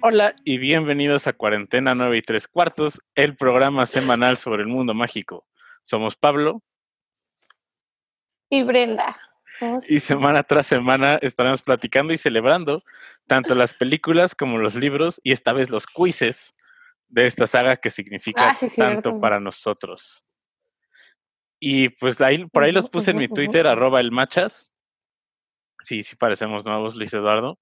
Hola y bienvenidos a Cuarentena 9 y 3 cuartos, el programa semanal sobre el mundo mágico. Somos Pablo. Y Brenda. Y semana tras semana estaremos platicando y celebrando tanto las películas como los libros y esta vez los quizzes de esta saga que significa Ah, sí, tanto para nosotros. Y pues ahí, por ahí los puse en mi. Twitter, arroba el machas. Sí, sí parecemos nuevos, Luis Eduardo.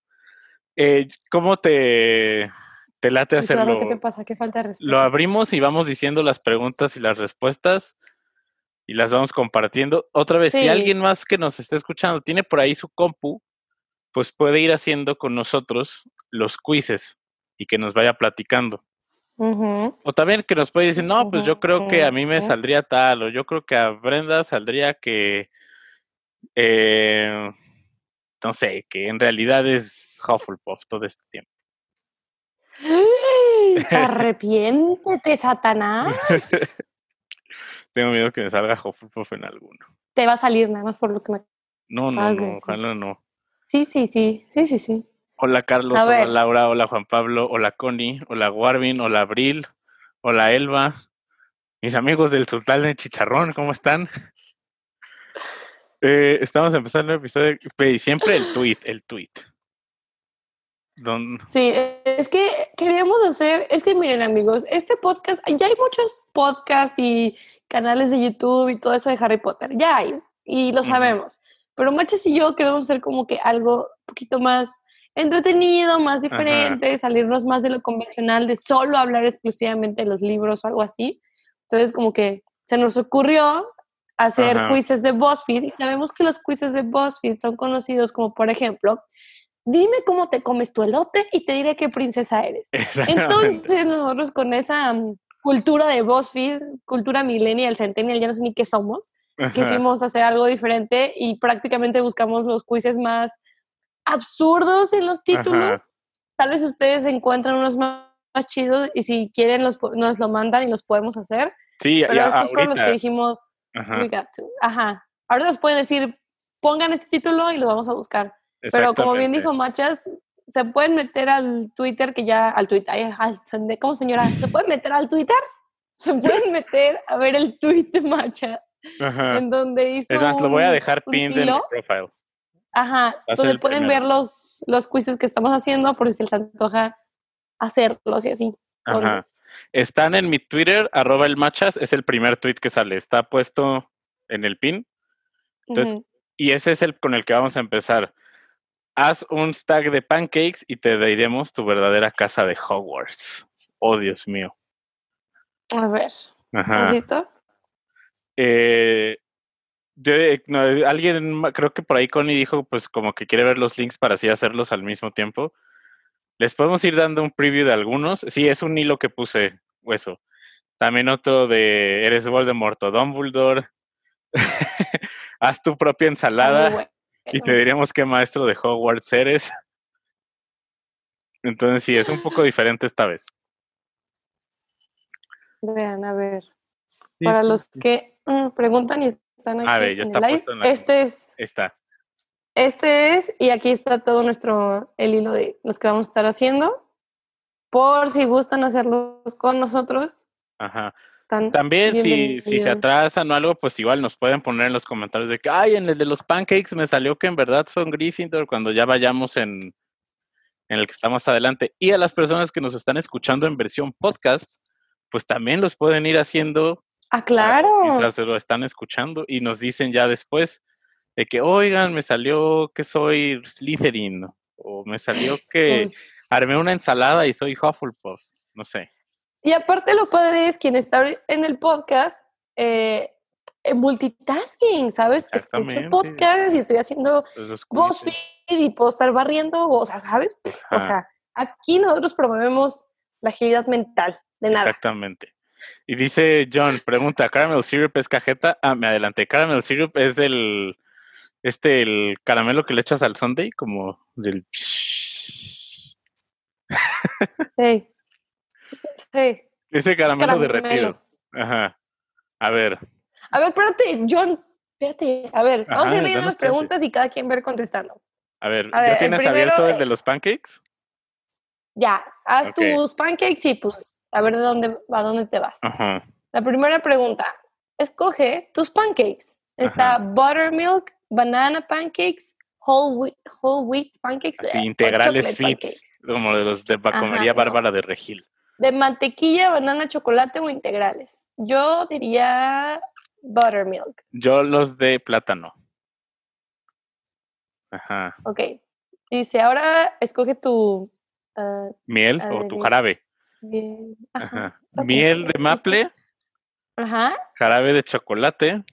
Eh, ¿Cómo te, te late hacerlo? ¿Qué te pasa? ¿Qué falta de? Lo abrimos y vamos diciendo las preguntas y las respuestas y las vamos compartiendo. Otra vez, si alguien más que nos está escuchando tiene por ahí su compu, pues puede ir haciendo con nosotros los quizzes y que nos vaya platicando. O también que nos puede decir, no, pues yo creo que a mí me saldría tal, o yo creo que a Brenda saldría que, eh, no sé, que en realidad es Hufflepuff todo este tiempo. Arrepiéntete, Satanás. Tengo miedo que me salga Hufflepuff en alguno. Te va a salir nada más por lo que me... No, no, no, ojalá no. Sí, sí, sí. Sí, sí, sí. Hola Carlos, hola. Laura, hola Juan Pablo, hola Connie, hola Warvin, hola Abril, hola Elba, mis amigos del Sultán de Chicharrón, ¿cómo están? Eh, estamos empezando el episodio, y siempre el tweet, el tweet. Don, Sí, es que queríamos hacer, es que miren amigos, este podcast, ya hay muchos podcasts y canales de YouTube y todo eso de Harry Potter, ya hay, y lo sabemos, pero Machas y yo queremos hacer como que algo un poquito más entretenido, más diferente, salirnos más de lo convencional, de solo hablar exclusivamente de los libros o algo así. Entonces como que se nos ocurrió hacer Ajá. quizzes de BuzzFeed y sabemos que los quizzes de BuzzFeed son conocidos como por ejemplo, dime cómo te comes tu elote y te diré qué princesa eres. Entonces nosotros con esa mm, cultura de BuzzFeed, cultura millennial, centennial, ya no sé ni qué somos, Ajá. quisimos hacer algo diferente y prácticamente buscamos los quizzes más absurdos en los títulos. Tal vez ustedes encuentran unos más, más chidos y si quieren los, nos lo mandan y los podemos hacer. Sí, Pero ya, estos fueron los que ahorita. dijimos, Ajá, we got to. Ajá. Ahora nos pueden decir, pongan este título y lo vamos a buscar. Pero como bien dijo Machas, se pueden meter al Twitter que ya, al Twitter, al- ¿de- ¿cómo señora? ¿Se pueden meter al Twitter? Se pueden meter a ver el tweet de Macha, Ajá. en donde hizo Es más, lo voy a un- dejar un pinned en mi profile. Ajá, donde pueden primero. ver los, los quizzes que estamos haciendo por si les antoja hacerlos y así. Ajá. Están en mi Twitter, arroba el machas, es el primer tweet que sale, está puesto en el pin. Entonces. Y ese es el con el que vamos a empezar. Haz un stack de pancakes y te diremos tu verdadera casa de Hogwarts. Oh, Dios mío. a ver, ¿estás Ajá. listo? Eh, yo, eh, no, eh, alguien, creo que por ahí Connie dijo, pues como que quiere ver los links para así hacerlos al mismo tiempo. Les podemos ir dando un preview de algunos. Sí, es un hilo que puse, eso. También otro de Eres Voldemort o Dumbledore. Haz tu propia ensalada. bueno. y te diremos qué maestro de Hogwarts eres. Entonces sí, es un poco diferente esta vez. Vean, a ver. Para los que mm, preguntan y están aquí A ver, ya en está el puesto en la este es, Está. este es, y aquí está todo nuestro, el hilo de los que vamos a estar haciendo. Por si gustan hacerlos con nosotros, Ajá. están También si, si se atrasan o algo, pues igual nos pueden poner en los comentarios de que, ay, en el de los pancakes me salió que en verdad son Gryffindor cuando ya vayamos en, en el que está más adelante. Y a las personas que nos están escuchando en versión podcast, pues también los pueden ir haciendo Ah, claro. mientras lo están escuchando y nos dicen ya después de que, oigan, me salió que soy Slytherin o me salió que armé una ensalada y soy Hufflepuff, no sé. Y aparte lo padre es quien está en el podcast, eh, eh, multitasking, ¿sabes? Escucho podcast y estoy haciendo Pues BuzzFeed y puedo estar barriendo, o sea, ¿sabes? Pff, O sea, aquí nosotros promovemos la agilidad mental, de nada. Exactamente. Y dice John, pregunta, ¿caramel syrup es cajeta? Ah, me adelanté. Caramel syrup es del, este, el caramelo que le echas al sundae, como del... Sí. Sí. Ese caramelo caramelo. derretido. Ajá. A ver. A ver, espérate, John. Espérate. A ver, vamos a ir leyendo las preguntas y cada quien ver contestando. A ver, A ¿ya ver, el tienes primero abierto el de los pancakes? Ya, haz tus pancakes y pues a ver de dónde, a dónde te vas. Ajá. La primera pregunta. Escoge tus pancakes. Está Ajá. buttermilk, banana pancakes, whole wheat, whole wheat pancakes. Así, eh, integrales fits, como de los de no. Bárbara de Regil. De mantequilla, banana, chocolate o integrales. Yo diría buttermilk. Yo los de plátano. Ajá. Ok. Dice, ahora escoge tu... ah, Miel o ver, tu jarabe. Ajá. Ajá. Miel de maple, Ajá. jarabe de chocolate,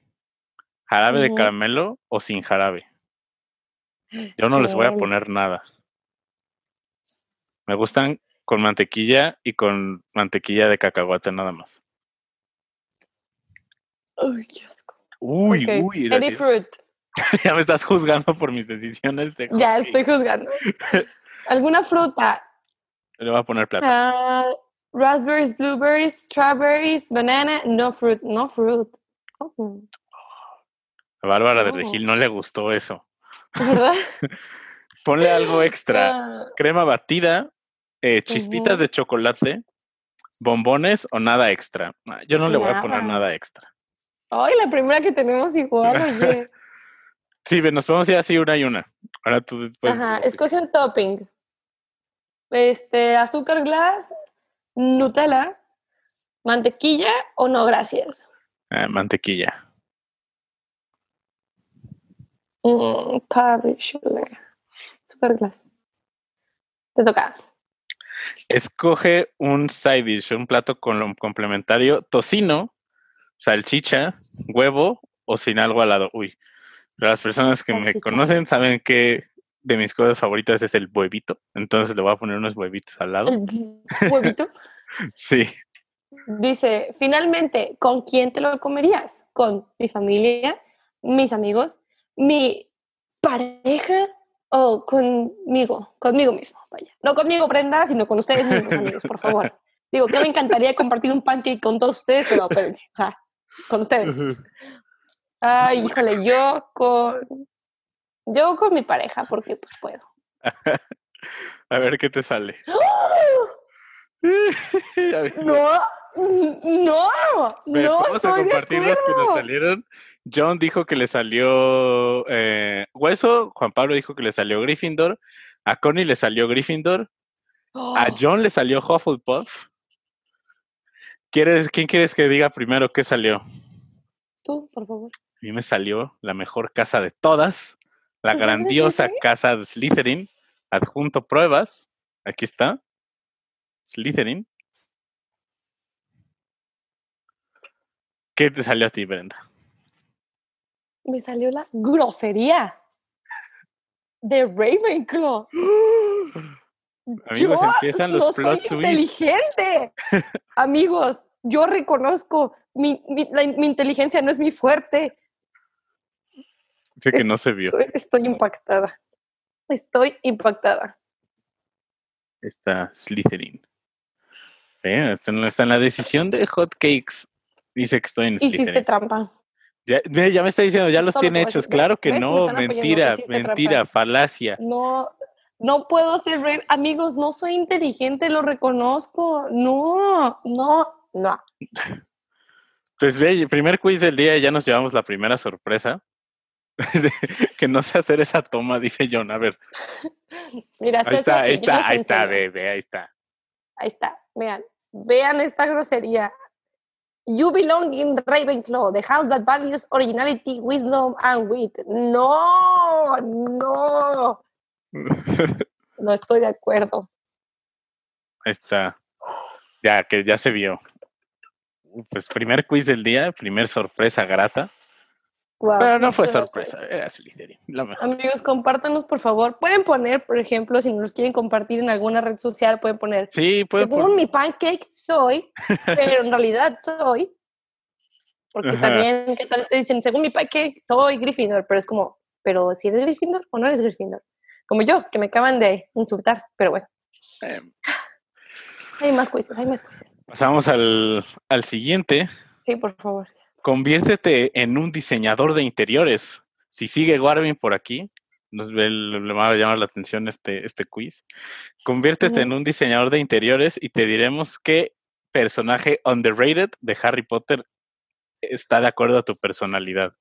jarabe de caramelo o sin jarabe. Yo no les voy a poner nada. Me gustan con mantequilla y con mantequilla de cacahuate nada más. Uy, qué asco. Uy, Eddie Fruit. ya me estás juzgando por mis decisiones de Ya estoy juzgando. ¿Alguna fruta? Le voy a poner plata. Raspberries, blueberries, strawberries, banana, no fruit, no fruit. Oh, A Bárbara de no. Regil no le gustó eso. ¿Verdad? Ponle algo extra. Ah, Crema batida, eh, chispitas de chocolate, bombones o nada extra. Ah, Yo no le voy a poner Nada. extra. Ay, la primera que tenemos igual, oye. Sí, nos podemos ir así una y una. Ahora tú después. Ajá, escoge un topping. Este, azúcar glass, Nutella, mantequilla o no, gracias. Ah, mantequilla. Mm, sugar. Azúcar glass. Te toca. Escoge un side dish, un plato con- complementario, tocino, salchicha, huevo o sin algo al lado. Uy, las personas que me conocen saben que de mis cosas favoritas es el huevito. Entonces le voy a poner unos huevitos al lado. El huevito. Sí. Dice, finalmente, ¿con quién te lo comerías? ¿Con mi familia, mis amigos, mi pareja o conmigo? Conmigo mismo, vaya. No conmigo, Brenda, sino con ustedes mismos, amigos, por favor. Digo, que me encantaría compartir un pancake con todos ustedes, pero espérense, o sea, con ustedes. Ay, híjole, yo con... Yo con mi pareja, porque pues puedo. A ver qué te sale. A ver, No, no, no vamos a estoy de compartir las que nos salieron. John dijo que le salió eh, Hueso, Juan Pablo dijo que le salió Gryffindor, a Connie le salió Gryffindor, a Oh, John le salió Hufflepuff. ¿Quieres, ¿Quién quieres que diga primero qué salió? A Tú, por favor. mí me salió la mejor casa de todas, la ¿Te salió grandiosa casa de Slytherin. Adjunto pruebas. Aquí está. Slytherin. ¿Qué te salió a ti, Brenda? Me salió la grosería de Ravenclaw. Amigos, Yo empiezan los no plot soy twists. inteligente. Amigos, yo reconozco mi, mi- la- mi inteligencia no es mi fuerte. Sé que no se vio. Estoy, estoy impactada. Estoy impactada. Está Slytherin. Ve, está en la- decisión de Hot Cakes. Dice que estoy en Hiciste Slytherin. trampa. Ya, ya me está diciendo, ya los todo tiene hechos. Claro que no, mentira, Hiciste mentira, trampa. falacia. No, no puedo ser Rave. Amigos, no soy inteligente, lo reconozco. No, no, no. Pues ve, el primer quiz del día ya nos llevamos la primera sorpresa. que no sé hacer esa toma, dice John. A ver, Mira, ahí está, ahí está, ahí está, ve, ahí está. Ahí está, vean. Vean esta grosería. You belong in Ravenclaw, the house that values originality, wisdom, and wit. No, no, no estoy de acuerdo. Ahí está. Ya, que ya se vio. Pues primer quiz del día, primer sorpresa grata. Pero no fue sorpresa, era Slytherin. La mejor. Amigos, compártanos, por favor. Pueden poner, por ejemplo, si nos quieren compartir en alguna red social, pueden poner, Sí, puede según mi pancake soy, pero en realidad soy. Porque Ajá. también, ¿qué tal te dicen? Según mi pancake soy Gryffindor, pero es como, pero si eres Gryffindor o no eres Gryffindor. Como yo, que me acaban de insultar, pero bueno. eh, Hay más quizzes, hay más quizzes. pasamos al, al siguiente. Sí, por favor. Conviértete en un diseñador de interiores. Si sigue Warvin por aquí, nos, le, va a llamar la atención este, este quiz. Conviértete en un diseñador de interiores y te diremos qué personaje underrated de Harry Potter está de acuerdo a tu personalidad.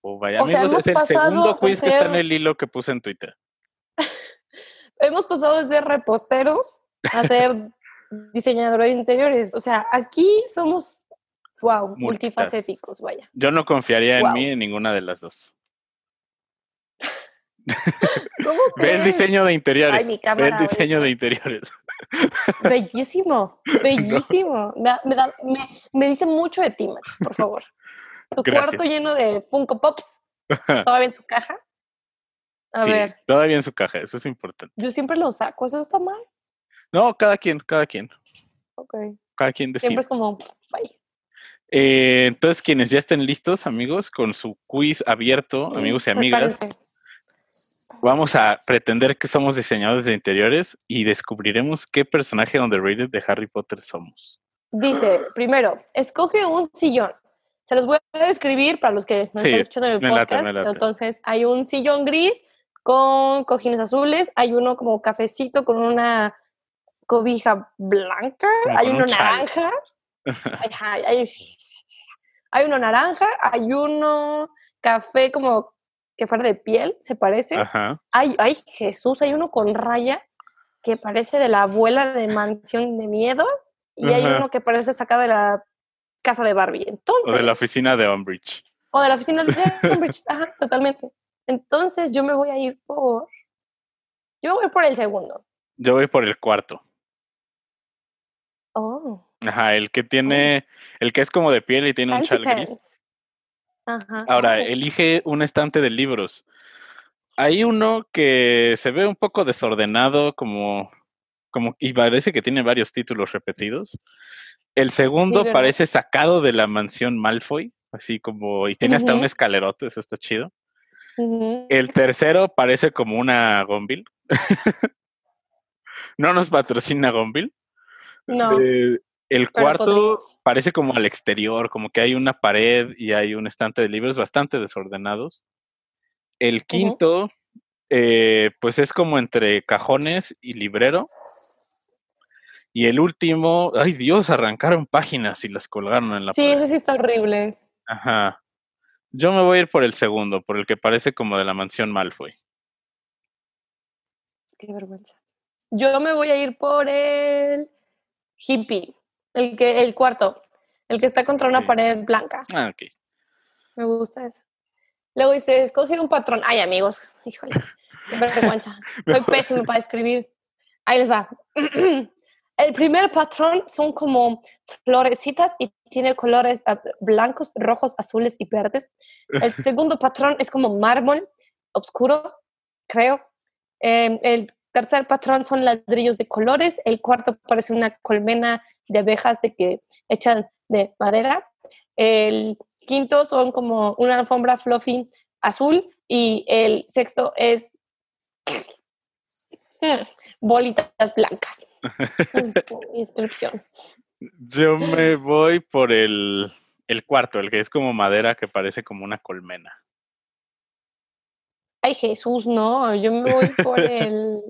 Oh, vaya, O sea, amigos, es hemos el segundo quiz que está en el hilo que puse en Twitter. Hemos pasado de ser reposteros a ser diseñadores de interiores. O sea, aquí somos, wow, multifacéticos, vaya. Yo no confiaría en mí en ninguna de las dos. ¿Cómo Ve el diseño de interiores. Ay, mi Ve el cámara diseño ahorita. de interiores. Bellísimo, bellísimo. Me, da- me, da- me- me dice mucho de ti, machos, por favor. Tu Gracias. cuarto lleno de Funko Pops, todavía en su caja. A Sí, ver, todavía en su caja, eso es importante. yo siempre lo saco, ¿eso está mal? No, cada quien, cada quien. Ok. Cada quien decide. Siempre es como, bye. Eh, entonces, quienes ya estén listos, amigos, con su quiz abierto, amigos y amigas, Prepárense. vamos a pretender que somos diseñadores de interiores y descubriremos qué personaje underrated de Harry Potter somos. Dice, primero, escoge un sillón. Se los voy a describir para los que no Sí, están escuchando en el late, podcast. late. Entonces, hay un sillón gris con cojines azules, hay uno como cafecito con una cobija blanca, Como hay uno un naranja, hay, hay- hay uno naranja, hay uno café como que fuera de piel, se parece. Ajá. Ay, ay, Jesús, hay uno con rayas que parece de la abuela de Mansión de Miedo y hay uno que parece sacado de la casa de Barbie. Entonces, O de la oficina de Umbridge. o de la oficina de Cambridge. Ajá, totalmente. Entonces, yo me voy a ir por. Yo voy por el segundo. Yo voy por el cuarto. Oh, Ajá, el que tiene, el que es como de piel y tiene un chal gris. Ajá. Ahora, elige un estante de libros. Hay uno que se ve un poco desordenado, como, como, y parece que tiene varios títulos repetidos. El segundo parece sacado de la mansión Malfoy, así como, y tiene hasta un escalerote, eso está chido. El tercero parece como una Gonville. no nos patrocina Gonville. No. Eh, el cuarto parece como al exterior, como que hay una pared y hay un estante de libros bastante desordenados. El quinto, eh, pues es como entre cajones y librero. Y el último, ay Dios, arrancaron páginas y las colgaron en la Sí, pared. ese sí está horrible. Ajá. Yo me voy a ir por el segundo, por el que parece como de la mansión Malfoy. Qué vergüenza. Yo me voy a ir por el hippie, el que, el cuarto, el que está contra una Sí. pared blanca. Ah, ok. Me gusta eso. Luego dice, escoge un patrón. Ay, amigos, híjole, qué vergüenza. Soy pésimo para escribir. Ahí les va. El primer patrón son como florecitas y tiene colores blancos, rojos, azules y verdes. El segundo patrón es como mármol oscuro, creo. Eh, el tercer patrón son ladrillos de colores. El cuarto parece una colmena de abejas de que echan de madera. El quinto son como una alfombra fluffy azul. Y el sexto es bolitas blancas. Es mi descripción. Yo me voy por el, el cuarto, el que es como madera que parece como una colmena. Ay, Jesús, no. Yo me voy por el.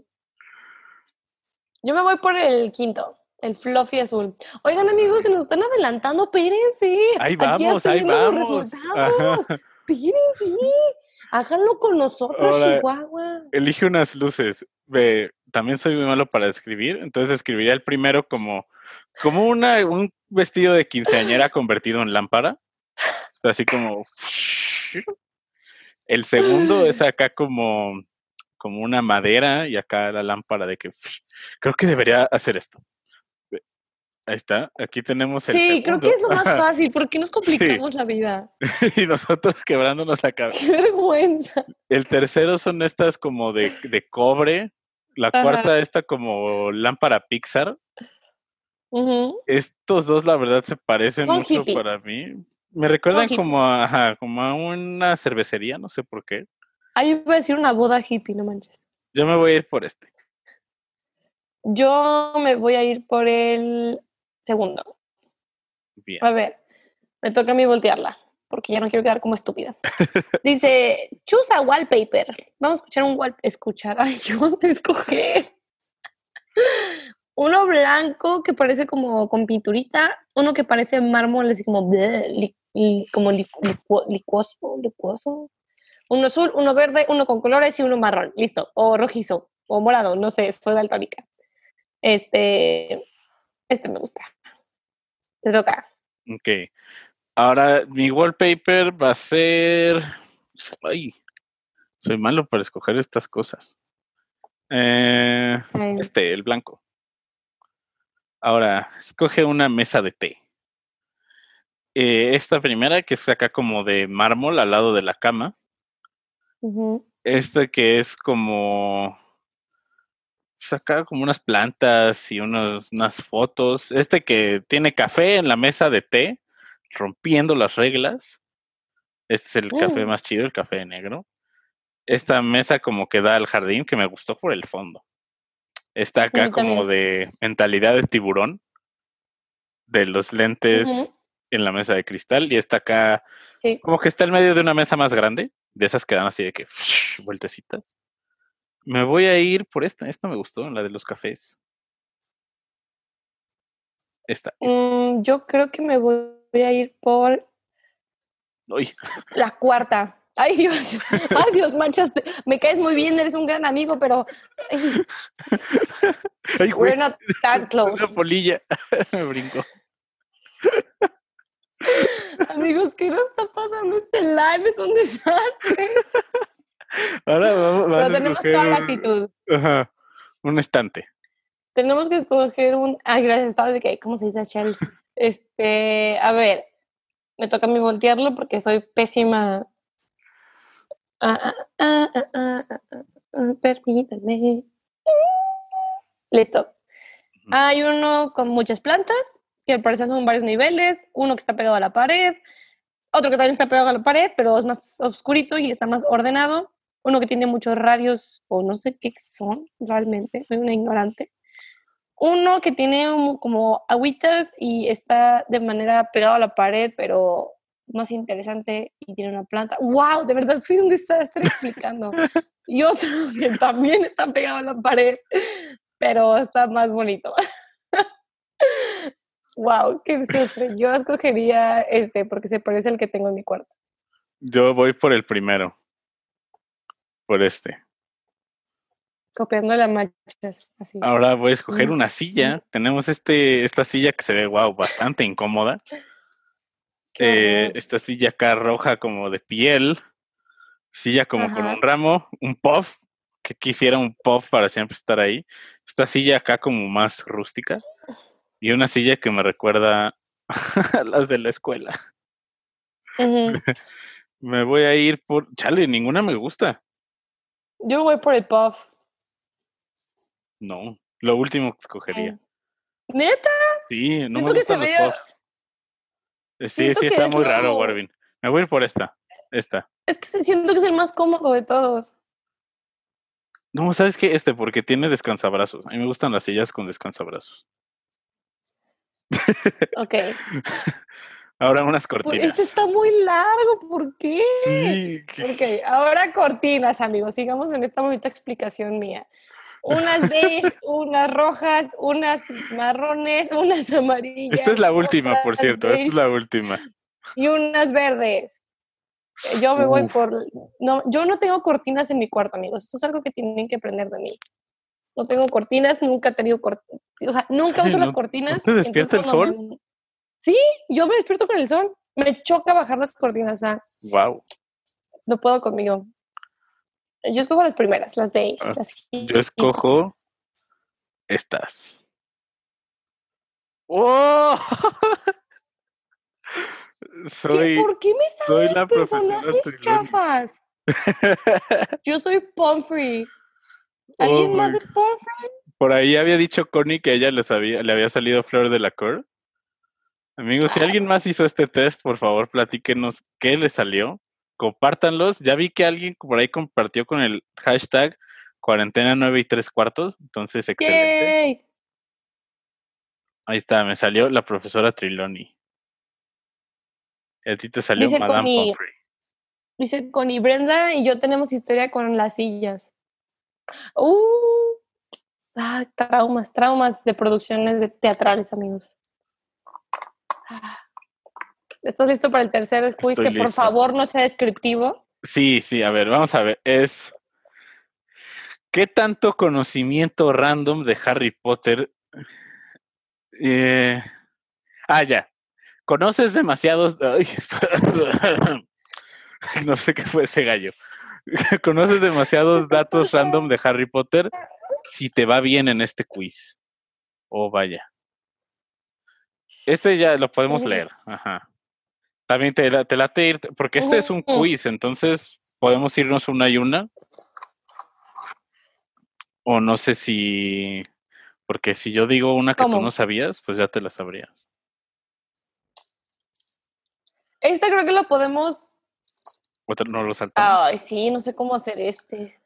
Yo me voy por el quinto, el fluffy azul. Oigan, amigos, se nos están adelantando. Espérense. Ahí vamos, ahí vamos. Espérense. Háganlo con nosotros, Chihuahua. Elige unas luces. También soy muy malo para escribir, entonces escribiría el primero como, como una, un vestido de quinceañera convertido en lámpara. O sea, así como. El segundo es acá como, como una madera y acá la lámpara de que. Creo que debería hacer esto. Ahí está. Aquí tenemos el Sí, creo que es lo más fácil. ¿Por qué nos complicamos la vida? y nosotros quebrándonos la cabeza. Qué vergüenza. El tercero son estas como de, de cobre. La Ajá. cuarta, esta como lámpara Pixar. Estos dos, la verdad, se parecen Son mucho hippies. para mí. Me recuerdan como a, ajá, como a una cervecería, no sé por qué. Ahí iba a decir una boda hippie, no manches. Yo me voy a ir por este. Yo me voy a ir por el segundo. Bien. A ver, Me toca a mí voltearla, porque ya no quiero quedar como estúpida. Dice, choose a wallpaper. Vamos a escuchar un wall... Escuchar, ay, yo sé escoger. Uno blanco que parece como con pinturita, uno que parece mármol, así como, como licuoso, licuoso. Uno azul, uno verde, uno con colores y uno marrón. Listo. O rojizo, o morado, no sé, fue daltónica. Este, este me gusta. Te toca. Ok. Ahora mi wallpaper va a ser. Ay, soy malo para escoger estas cosas. Eh, este, el blanco. Ahora, escoge una mesa de té. Eh, esta primera, que es acá como de mármol al lado de la cama. Este que es como. Saca como unas plantas y unos, unas fotos. Este que tiene café en la mesa de té, rompiendo las reglas. Este es el café mm. más chido, el café negro. Esta mesa como que da al jardín, que me gustó por el fondo. Está acá como de mentalidad de tiburón, de los lentes en la mesa de cristal, y está acá como que está en medio de una mesa más grande, de esas que dan así de que vueltecitas. Me voy a ir por esta, esta me gustó, la de los cafés. Esta. Mm, yo creo que me voy a ir por la cuarta. Ay, Dios, ay, Dios, manchaste. Me caes muy bien, eres un gran amigo, pero. Ay, We're not that close. Una polilla. Me brinco. Amigos, ¿qué nos está pasando? Este live es un desastre. Ahora vamos, Pero tenemos toda la actitud. Ajá, un estante. Tenemos que escoger un. Ay, gracias, estaba de que, ¿cómo se dice Chelsea? Este, a ver, me toca a mí voltearlo porque soy pésima Ah, ah, ah, permítame. Listo. Hay uno con muchas plantas, que al parecer son varios niveles, uno que está pegado a la pared, otro que también está pegado a la pared, pero es más oscurito y está más ordenado, uno que tiene muchos radios, o no sé qué son realmente, soy una ignorante. Uno que tiene como agüitas y está de manera pegado a la pared, pero más interesante y tiene una planta. ¡Wow! De verdad soy un desastre explicando. y otro que también está pegado a la pared, pero está más bonito. ¡Wow! ¡Qué desastre! Yo escogería este porque se parece al que tengo en mi cuarto. Yo voy por el primero. Por este. Copiando las manchas. Así. Ahora voy a escoger una silla. Tenemos este, esta silla que se ve, wow, bastante incómoda. Eh, esta silla acá roja como de piel, silla como con un ramo, un puff, que quisiera un puff para siempre estar ahí. Esta silla acá como más rústica y una silla que me recuerda a las de la escuela. me voy a ir por... Chale, ninguna me gusta. Yo voy por el puff. No, lo último que escogería. ¿Neta? Sí, no me gustan los puffs. Sí, sí, está muy raro, Warvin. Me voy a ir por esta. Esta. Es que siento que es el más cómodo de todos. No, ¿sabes qué? Este, porque tiene descansabrazos. A mí me gustan las sillas con descansabrazos. Ok. ahora unas cortinas. Este está muy largo, ¿por qué? Sí. Ok, ahora cortinas, amigos. Sigamos en esta bonita explicación mía unas beige, unas rojas, unas marrones, unas amarillas. Esta es la última, por cierto, esta es la última. Y unas verdes. Yo me voy por... No, yo no tengo cortinas en mi cuarto, amigos. Eso es algo que tienen que aprender de mí. No tengo cortinas, nunca he tenido cortinas. O sea, nunca uso las cortinas. ¿Te despierta el sol? Sí, yo me despierto con el sol. Me choca bajar las cortinas. Wow. No puedo conmigo. Yo escojo las primeras, las beige. Ah, yo escojo estas. ¡Oh! soy, ¿Por qué me salen personajes chafas? yo soy Pomfrey. ¿Alguien más es Pomfrey? Por ahí había dicho Connie que ella les había, le había salido Flor de la Cor. Amigos, si alguien más hizo este test, por favor, platíquenos qué le salió compártanlos. Ya vi que alguien por ahí compartió con el hashtag cuarentena 9 y 3 cuartos, entonces excelente. Ahí está, me salió la profesora Triloni. Y a ti te salió Dice Madame Connie- Pomfrey. Dice Connie Brenda y yo tenemos historia con las sillas. Uh, ah, traumas, traumas de producciones de teatrales, amigos. ¿Estás listo para el tercer quiz? Estoy que por listo. favor no sea descriptivo. Sí, sí, a ver, vamos a ver. Es. ¿Qué tanto conocimiento random de Harry Potter? Eh, ah, ya. ¿Conoces demasiados. ay, no sé qué fue ese gallo. ¿Conoces demasiados datos random de Harry Potter? Si te va bien en este quiz. Oh, vaya. Este ya lo podemos leer. Ajá. También te, la- te late ir, porque este es un Ujú. quiz, entonces podemos irnos una y una. O no sé si. Porque si yo digo una que tú no sabías, pues ya te la sabrías. Este creo que lo podemos. Otra no lo saltamos. Ay, sí, no sé cómo hacer este.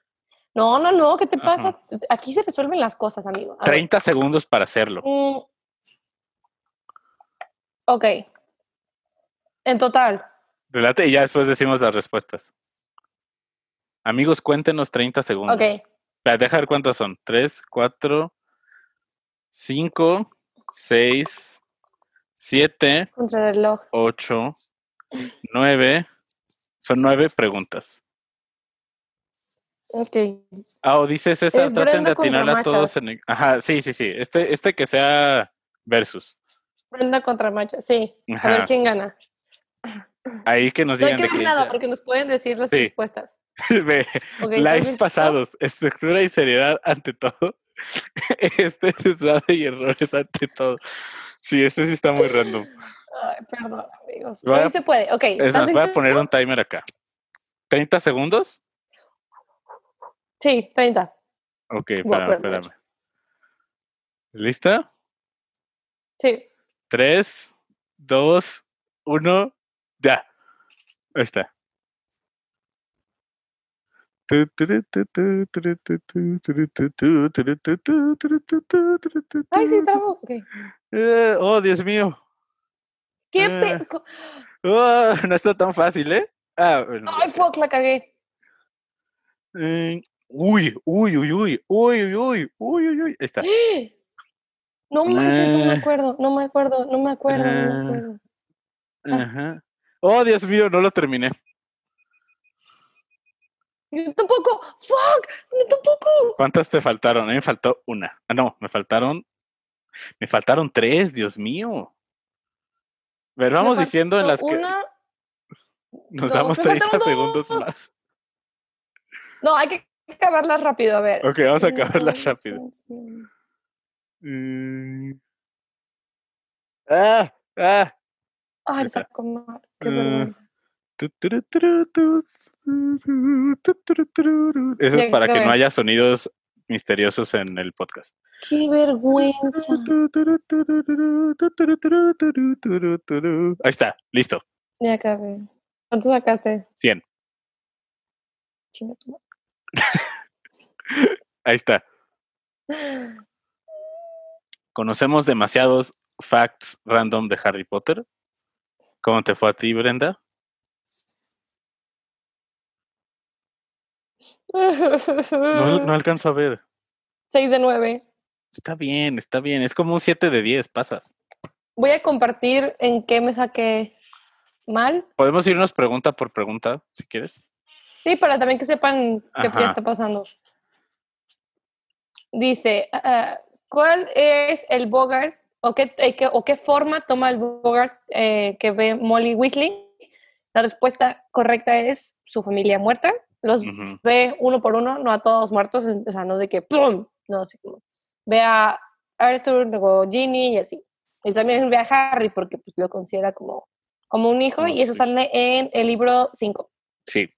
No, no, no, ¿qué te pasa? Aquí se resuelven las cosas, amigo. A ver. 30 segundos para hacerlo. Mm. Ok. En total. Relate y ya después decimos las respuestas. Amigos, cuéntenos 30 segundos. Ok. Espera, deja ver cuántas son. 3, 4, 5, 6, 7, Contra el reloj. 8, 9. Son nueve preguntas. Ok. Ah, o dices esa, Es traten de Brenda contra atinar a todos en el- Ajá, sí, sí, sí. Este, este que sea versus. Brenda contra Macha. Sí. A ver quién gana. Ahí que nos No hay digan que ver nada porque nos pueden decir las Sí. respuestas. Ve, Ok, ¿estás Lives pasados, estructura y seriedad ante todo. Este desmadre y errores ante todo. Sí, este sí está muy random. Ay, perdón, amigos. Voy a- se puede. Ok. Es ¿estás más, voy a poner un timer acá. ¿30 segundos? Sí, 30. Ok, espérame, espérame. ¿Lista? Sí. 3, 2, 1, ya. Ahí está. Ay, sí, trabo. Eh, oh, Dios mío. ¿Qué Eh. Oh, no está tan fácil, ¿eh? Ah, bueno, Ay, fuck, la cagué. eh, uy, uy, uy, uy, uy, uy, uy, uy, uy, uy. Ahí está. No manches, no me Eh. acuerdo, no me acuerdo, no me acuerdo, no me Eh. acuerdo. Ajá. Oh, Dios mío, no lo terminé. Yo tampoco. Fuck, yo tampoco. ¿Cuántas te faltaron? A mí me faltó una. Ah, no, me faltaron. Me faltaron tres, Dios mío. A ver, vamos diciendo en las faltó que Una... nos dos, damos me 30 faltaron segundos dos. más. No, hay que acabarlas rápido, a ver. Ok, vamos a acabarlas rápido. Mm. Ah, ah. Ay, saco mal. Qué vergüenza. Eso es para que no haya sonidos misteriosos en el podcast. Qué vergüenza. Ahí está, listo. Ya acabé. ¿Cuánto sacaste? 100. Chinga tu madre. Ahí está. Conocemos demasiados facts random de Harry Potter. ¿Cómo te fue a ti, Brenda? No, no alcanzo a ver. 6 de 9. Está bien, está bien. Es como un 7 de 10, pasas. Voy a compartir en qué me saqué mal. Podemos irnos pregunta por pregunta, si quieres. Sí, para también que sepan qué está pasando. Dice, ah, ¿cuál es el Bogart o qué, eh, qué- o qué forma toma el Bogart eh, que ve Molly Weasley? La respuesta correcta es su familia muerta. Los ve uno por uno, no a todos muertos, o sea, no de que ¡pum! No, así como ve a Arthur, luego Ginny y así. Y también ve a Harry porque pues, lo considera como, como un hijo y eso sale en el libro 5. Sí.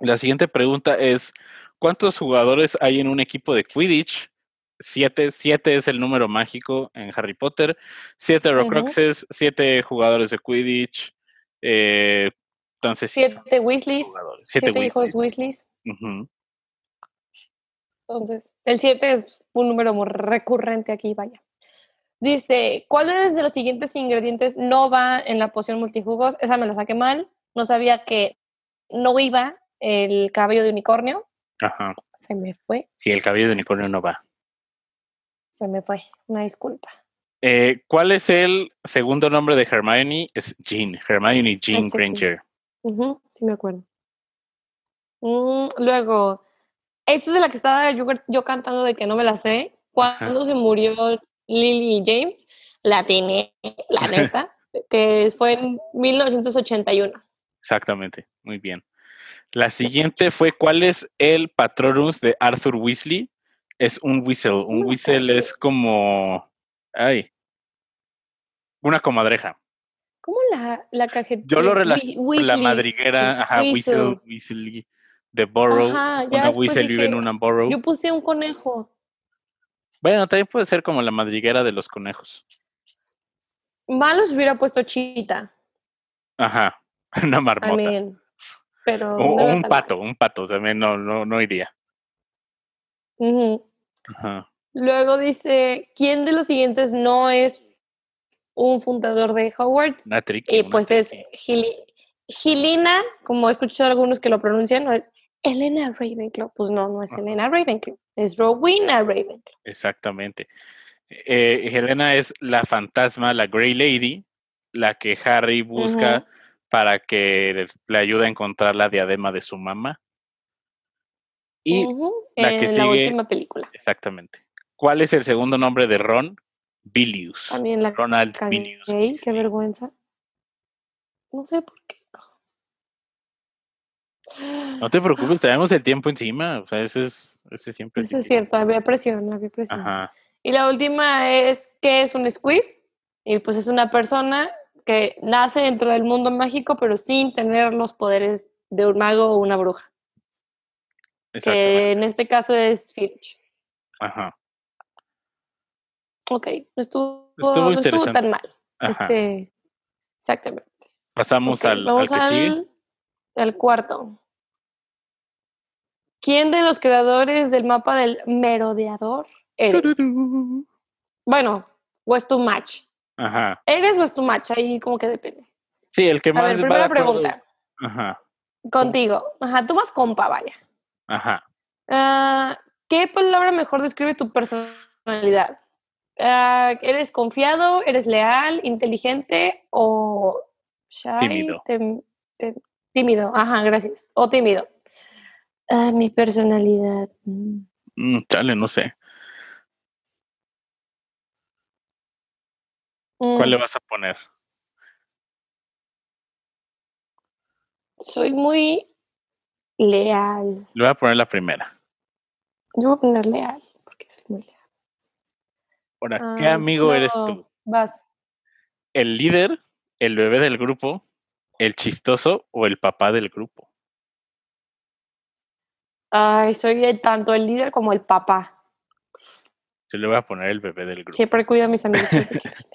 La siguiente pregunta es: ¿Cuántos jugadores hay en un equipo de Quidditch? Siete, siete es el número mágico en Harry Potter. Siete Ujú. Horcruxes, siete jugadores de Quidditch. eh, entonces, sí, Siete Weasleys, jugadores. siete, Siete, hijos Weasleys. Weasleys. Entonces, el 7 es un número muy recurrente aquí, vaya. Dice, ¿cuáles de los siguientes ingredientes no va en la poción multijugos? Esa me la saqué mal. No sabía que no iba el cabello de unicornio. Ajá. Se me fue, Sí, el cabello de unicornio no va. Se me fue. Una disculpa. Eh, ¿Cuál es el segundo nombre de Hermione? Es Jean. Hermione Jean Ese sí. Granger. Ujú, sí me acuerdo. Mm, luego, esta es de la que estaba yo, yo cantando de que no me la sé. Cuando se murió Lily James, la tiene, la neta, que fue en 1981. Exactamente. Muy bien. La siguiente fue ¿cuál es el Patronus de Arthur Weasley? Es un whistle. Un whistle es como. Ay. Una comadreja. ¿Cómo la, la cajeta? Yo lo relaciono con la madriguera, ajá. Whistle, Weasley, de Burrow. Ajá, ya Una Weasley vive en una Burrow. Yo puse un conejo. Bueno, también puede ser como la madriguera de los conejos. Malos hubiera puesto chita. Ajá, una I marmota. mean, pero. o no o era un pato, un pato también no, no, no iría. Ujú. Ajá. Luego dice: ¿Quién de los siguientes no es un fundador de Hogwarts? Una triqui, Y una pues es. Gili- Gilina, como he escuchado algunos que lo pronuncian, no es Elena Ravenclaw. Pues no, no es Ajá. Elena Ravenclaw, es Rowena Ravenclaw. Exactamente. Eh, Helena es la fantasma, la Grey Lady, la que Harry busca para que le ayude a encontrar la diadema de su mamá. Y la que en la sigue- última película. exactamente. ¿Cuál es el segundo nombre de Ron? Bilius. También la Ronald cagué, Bilius. qué vergüenza. No sé por qué. No te preocupes, tenemos el tiempo encima. O sea, eso es, ese siempre Eso es cierto, había presión, había presión. Ajá. Y la última es, ¿qué es un squib? Y pues es una persona que nace dentro del mundo mágico, pero sin tener los poderes de un mago o una bruja. Que en este caso es Filch. Ajá. Ok, no estuvo, Estuvo no estuvo tan mal. Ajá. Este, exactamente. Pasamos al, al vamos sigue. al, al cuarto. ¿Quién de los creadores del mapa del merodeador eres? Tururú. Bueno, o es tu match. Ajá. ¿Eres o es tu match? Ahí como que depende. Sí, el que A más ver, va de primera pregunta. Ajá. Contigo. Ajá, tú vas compa, vaya. Ajá. Ah, ¿Qué palabra mejor describe tu personalidad? Ah, ¿Eres confiado? ¿Eres leal? ¿Inteligente? ¿O shy? Tímido. Tem- tem- tímido, ajá, gracias. O tímido. Ah, mi personalidad. mm, Mm, chale, no sé. ¿Cuál le mm, vas a poner? Soy muy leal. Le voy a poner la primera. Yo voy a poner leal, porque soy muy leal. Ahora, ¿qué amigo eres tú? Vas. ¿El líder, el bebé del grupo, el chistoso o el papá del grupo? Ay, soy el- tanto el líder como el papá. Yo le voy a poner el bebé del grupo. Siempre cuido a mis amigos.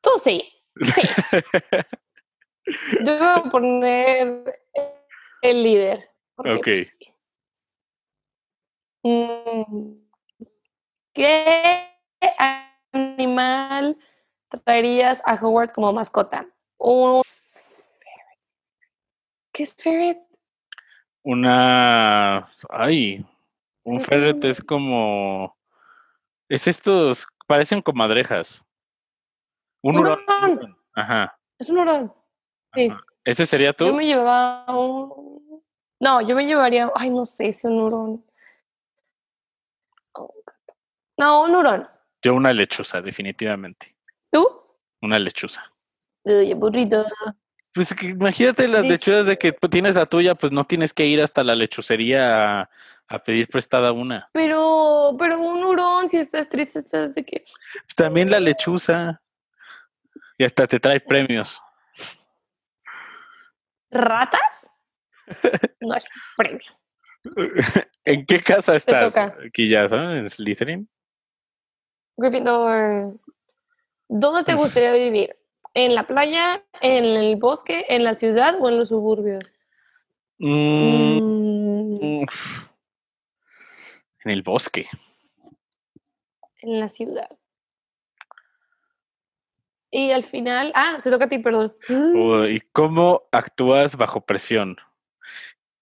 Tú sí. Sí. Yo voy a poner el líder. porque, Ok. pues, sí. Mm, ¿Qué animal traerías a Hogwarts como mascota? Un. ¿Qué es ferret? Una. Ay. Un el ferret es como. Es estos. Parecen comadrejas. Un hurón. un Hurón. hurón. Ajá. Es un hurón. Sí. ajá. ¿Ese sería tú? Yo me llevaba un... No, yo me llevaría... Ay, no sé si un hurón. No, un hurón. Yo una lechuza, definitivamente. ¿Tú? Una lechuza. Uy, burrito. Pues que imagínate las Dice- lechuzas de que pues, tienes la tuya, pues no tienes que ir hasta la lechucería a, a pedir prestada una. Pero, pero un hurón, si estás triste, estás de que... También la lechuza. Y hasta te trae premios. ¿Ratas? No es premio. ¿En qué casa estás? Aquí ya, ¿sabes? En Slytherin. Gryffindor. ¿Dónde te gustaría vivir? ¿En la playa, en el bosque, en la ciudad o en los suburbios? Mm, Mm. En el bosque. en la ciudad. Y al final, ah, te toca a ti, perdón. ¿Y cómo actúas bajo presión?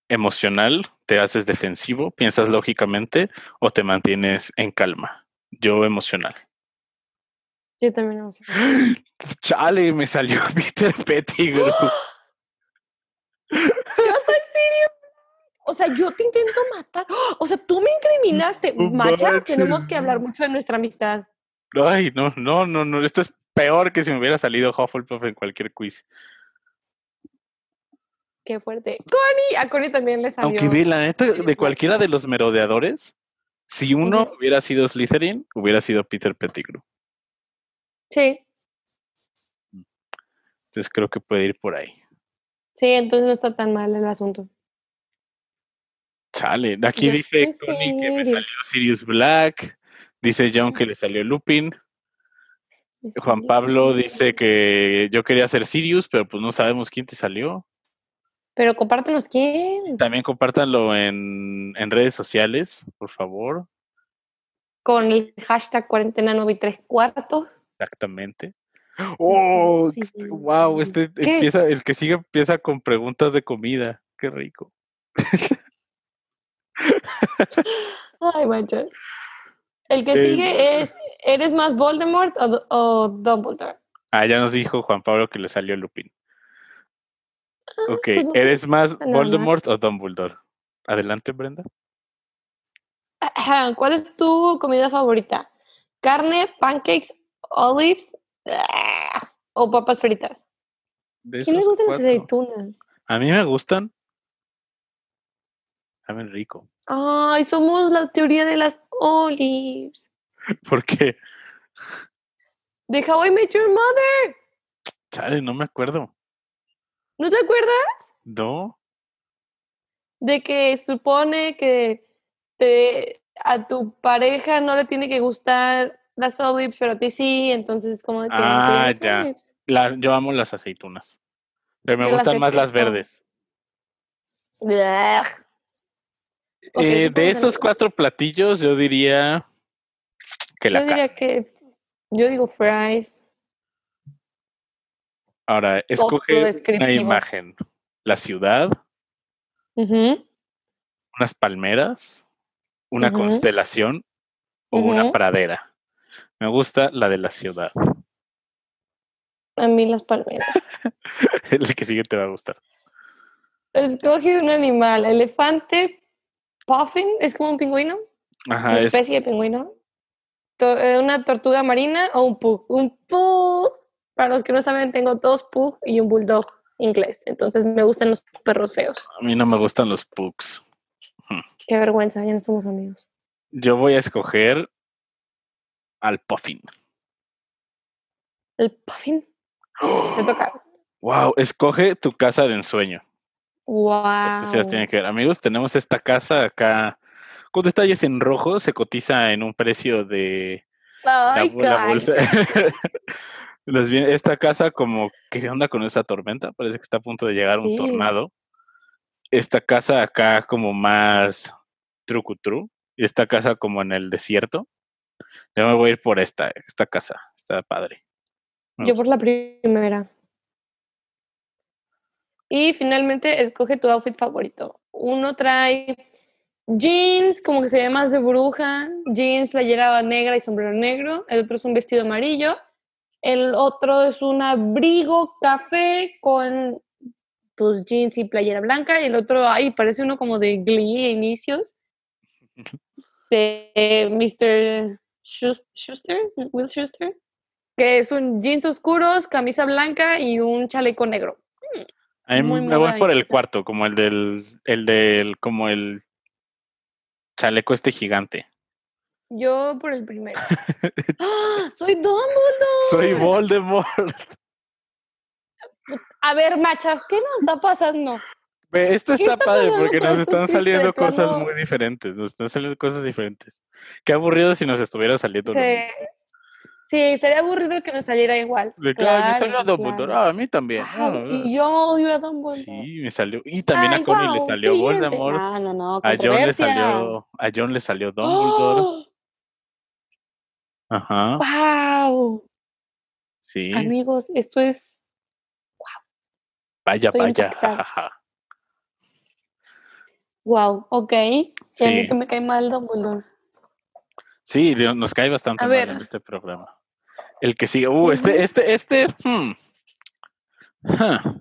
¿Emocional? ¿Te haces defensivo? ¿Piensas lógicamente? ¿O te mantienes en calma? Yo emocional. Yo también emocional. Chale, me salió Peter Pettigrew. Yo soy serio. O sea, yo te intento matar. O sea, tú me incriminaste. Machas, tenemos que hablar mucho de nuestra amistad. Ay, no, no, no, no. Esto es peor que si me hubiera salido Hufflepuff en cualquier quiz. Qué fuerte. Connie, a Connie también le salió. Aunque vi, la neta, de cualquiera de los merodeadores, si uno hubiera sido Slytherin, hubiera sido Peter Pettigrew. Sí. Entonces creo que puede ir por ahí. Sí, entonces no está tan mal el asunto. Chale, aquí dice Connie que me salió Sirius Black, dice John que le salió Lupin. Juan Pablo dice que yo quería ser Sirius, pero pues no sabemos quién te salió. Pero compártenos quién. También compártanlo en, en redes sociales, por favor. Con el hashtag cuarentena 93 cuartos. Exactamente. Oh, wow, este empieza, el que sigue empieza con preguntas de comida. Qué rico. Ay, manches. El que sigue es, ¿eres más Voldemort o, Dumbledore? Ah, ya nos dijo Juan Pablo que le salió Lupin. Ah, ok, pues ¿eres más Voldemort o Dumbledore? Adelante, Brenda. ¿Cuál es tu comida favorita? ¿Carne, pancakes, olives o papas fritas? ¿Quién le gustan las aceitunas? A mí me gustan. Saben rico. Ay, somos la teoría de las olives. ¿Por qué? De How I Met Your Mother. Chale, no me acuerdo. ¿No te acuerdas? No. De que supone que te, a tu pareja no le tiene que gustar las olives, pero a ti sí, entonces es como de que ah, ya. yo amo las aceitunas. Pero me gustan más las verdes. Eh, de esos cuatro platillos, yo diría que la Yo diría que. Yo digo fries. Ahora, escoge una imagen. La ciudad. Unas palmeras. Una constelación. O una pradera. Me gusta la de la ciudad. A mí las palmeras. El que sigue te va a gustar. Escoge un animal. Elefante, puffin, es como un pingüino. Ajá. Una especie de pingüino. Eh, una tortuga marina o un pug. Un pug. Para los que no saben, tengo dos pug y un bulldog inglés. Entonces me gustan los perros feos. A mí no me gustan los pugs. Qué vergüenza, ya no somos amigos. Yo voy a escoger al puffin. ¿El puffin? Me toca. Wow, escoge tu casa de ensueño. Wow. Este tiene que ver. Amigos, tenemos esta casa acá con detalles en rojo. Se cotiza en un precio de Ay, la, bolsa. esta casa, como, ¿qué onda con esa tormenta? Parece que está a punto de llegar un tornado. Esta casa acá como más trucutru. Y esta casa como en el desierto. Yo me voy a ir por esta, esta casa. Está padre. Yo por la primera. Y finalmente escoge tu outfit favorito. Uno trae jeans, como que se ve más de bruja, jeans, playera negra y sombrero negro. El otro es un vestido amarillo. El otro es un abrigo café con pues jeans y playera blanca. Y el otro, ay, parece uno como de Glee inicios. De Mr. Schuster, Will Schuster. Que es un jeans oscuros, camisa blanca y un chaleco negro. A mí me voy por el cuarto, como el del, el del, como el chaleco este gigante. Yo por el primero. ¡Ah! ¡Soy Dumbledore! Soy Voldemort. A ver, machas, ¿qué nos está pasando? Esto está, padre porque nos están saliendo cosas muy diferentes. Nos están saliendo cosas diferentes. Qué aburrido si nos estuviera saliendo. Sí. Sí, sería aburrido que nos saliera igual. claro, me salió a Dumbledore. Ah, a mí también. y yo odio a Dumbledore. Sí, me salió. Y también a Connie le salió Voldemort. Ah, no, no, a John le salió, a John le salió Dumbledore. ¡Oh! Ajá. Wow. Sí. Amigos, esto es. Vaya, estoy vaya. Wow, ok. Y a mí Sí. que me cae mal Dumbledore. Sí, nos cae bastante A mal ver. en este programa. El que sigue. Uh, este, este, este. hmm. Huh.